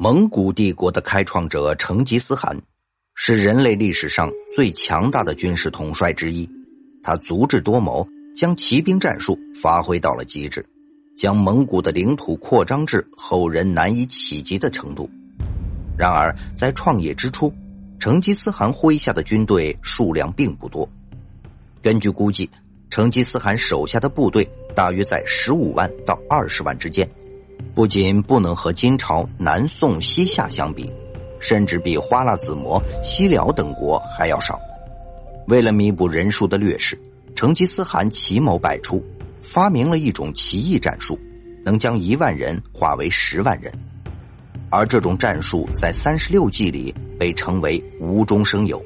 蒙古帝国的开创者成吉思汗，是人类历史上最强大的军事统帅之一。他足智多谋，将骑兵战术发挥到了极致，将蒙古的领土扩张至后人难以企及的程度。然而，在创业之初，成吉思汗麾下的军队数量并不多。根据估计，成吉思汗手下的部队大约在十五万到二十万之间。不仅不能和金朝、南宋、西夏相比，甚至比花剌子模、西辽等国还要少。为了弥补人数的劣势，成吉思汗奇谋百出，发明了一种奇异战术，能将一万人化为十万人。而这种战术在三十六计里被称为“无中生有”。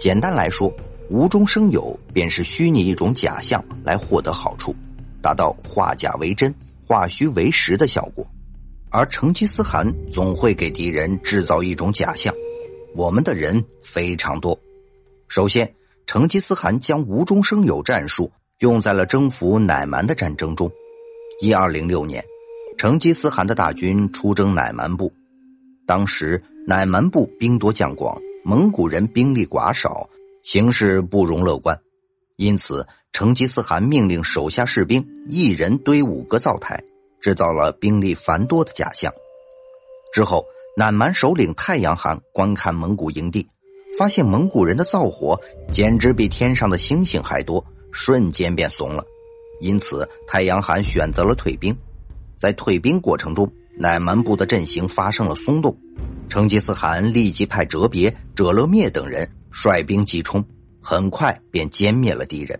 简单来说，“无中生有”便是虚拟一种假象来获得好处，达到化假为真。化虚为实的效果，而成吉思汗总会给敌人制造一种假象。我们的人非常多。首先，成吉思汗将无中生有战术用在了征服乃蛮的战争中。一二零六年，成吉思汗的大军出征乃蛮部，当时乃蛮部兵多将广，蒙古人兵力寡少，形势不容乐观，因此。成吉思汗命令手下士兵一人堆五个灶台，制造了兵力繁多的假象。之后，乃蛮首领太阳汗观看蒙古营地，发现蒙古人的灶火简直比天上的星星还多，瞬间便怂了。因此，太阳汗选择了退兵。在退兵过程中，乃蛮部的阵型发生了松动，成吉思汗立即派哲别、哲勒灭等人率兵急冲，很快便歼灭了敌人。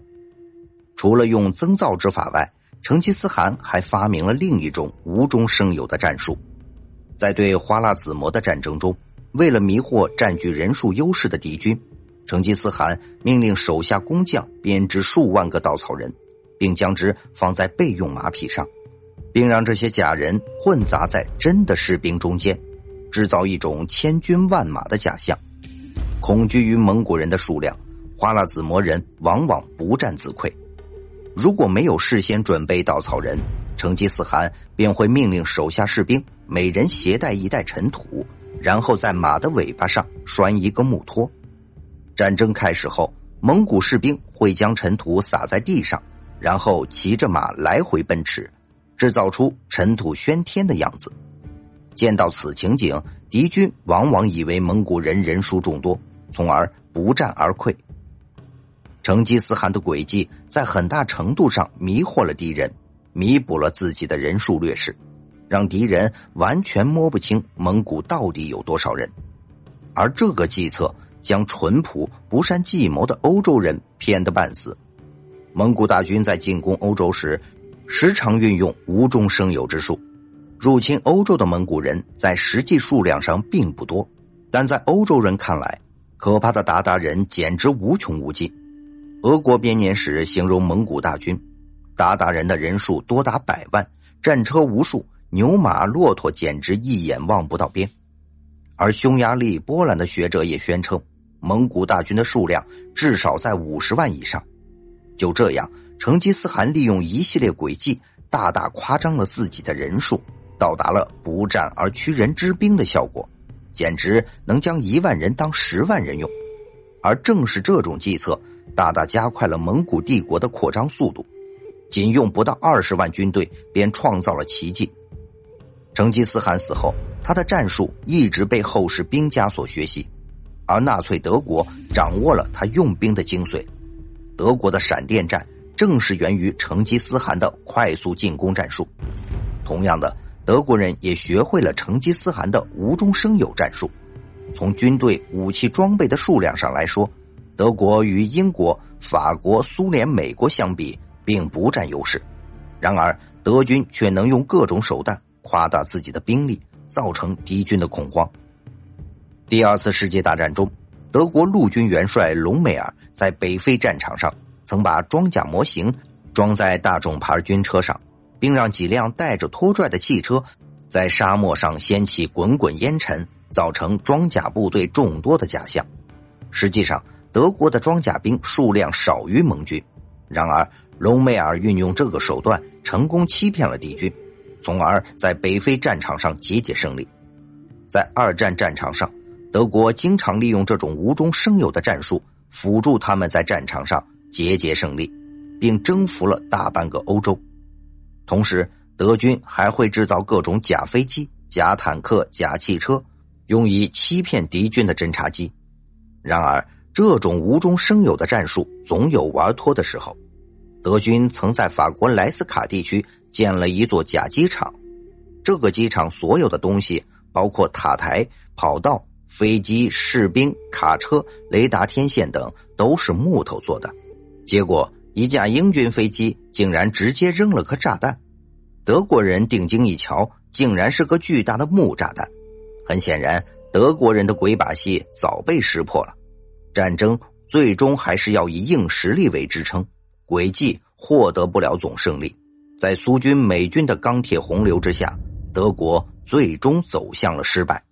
除了用增造之法外，成吉思汗还发明了另一种无中生有的战术。在对花剌子模的战争中，为了迷惑占据人数优势的敌军，成吉思汗命令手下工匠编织数万个稻草人，并将之放在备用马匹上，并让这些假人混杂在真的士兵中间，制造一种千军万马的假象。恐惧于蒙古人的数量，花剌子模人往往不战自溃。如果没有事先准备稻草人，成吉思汗便会命令手下士兵每人携带一袋尘土，然后在马的尾巴上拴一个木托。战争开始后，蒙古士兵会将尘土撒在地上，然后骑着马来回奔驰，制造出尘土喧天的样子。见到此情景，敌军往往以为蒙古人人数众多，从而不战而溃。成吉思汗的诡计在很大程度上迷惑了敌人，弥补了自己的人数劣势，让敌人完全摸不清蒙古到底有多少人。而这个计策将淳朴不善计谋的欧洲人骗得半死。蒙古大军在进攻欧洲时，时常运用无中生有之术。入侵欧洲的蒙古人在实际数量上并不多，但在欧洲人看来，可怕的鞑靼人简直无穷无尽。俄国编年史形容蒙古大军，鞑靼人的人数多达百万，战车无数，牛马骆驼简直一眼望不到边。而匈牙利、波兰的学者也宣称，蒙古大军的数量至少在五十万以上。就这样，成吉思汗利用一系列诡计，大大夸张了自己的人数，到达了不战而屈人之兵的效果，简直能将一万人当十万人用。而正是这种计策。大大加快了蒙古帝国的扩张速度，仅用不到二十万军队便创造了奇迹。成吉思汗死后，他的战术一直被后世兵家所学习，而纳粹德国掌握了他用兵的精髓。德国的闪电战正是源于成吉思汗的快速进攻战术。同样的，德国人也学会了成吉思汗的无中生有战术。从军队武器装备的数量上来说。德国与英国、法国、苏联、美国相比，并不占优势。然而，德军却能用各种手段夸大自己的兵力，造成敌军的恐慌。第二次世界大战中，德国陆军元帅隆美尔在北非战场上曾把装甲模型装在大众牌军车上，并让几辆带着拖拽的汽车在沙漠上掀起滚滚烟尘，造成装甲部队众多的假象。实际上，德国的装甲兵数量少于盟军，然而隆美尔运用这个手段，成功欺骗了敌军，从而在北非战场上节节胜利。在二战战场上，德国经常利用这种无中生有的战术，辅助他们在战场上节节胜利，并征服了大半个欧洲。同时，德军还会制造各种假飞机、假坦克、假汽车，用以欺骗敌军的侦察机。然而，这种无中生有的战术总有玩脱的时候。德军曾在法国莱斯卡地区建了一座假机场，这个机场所有的东西，包括塔台、跑道、飞机、士兵、卡车、雷达天线等，都是木头做的。结果，一架英军飞机竟然直接扔了颗炸弹，德国人定睛一瞧，竟然是个巨大的木炸弹。很显然，德国人的鬼把戏早被识破了。战争最终还是要以硬实力为支撑。诡计获得不了总胜利，在苏军、美军的钢铁洪流之下，德国最终走向了失败。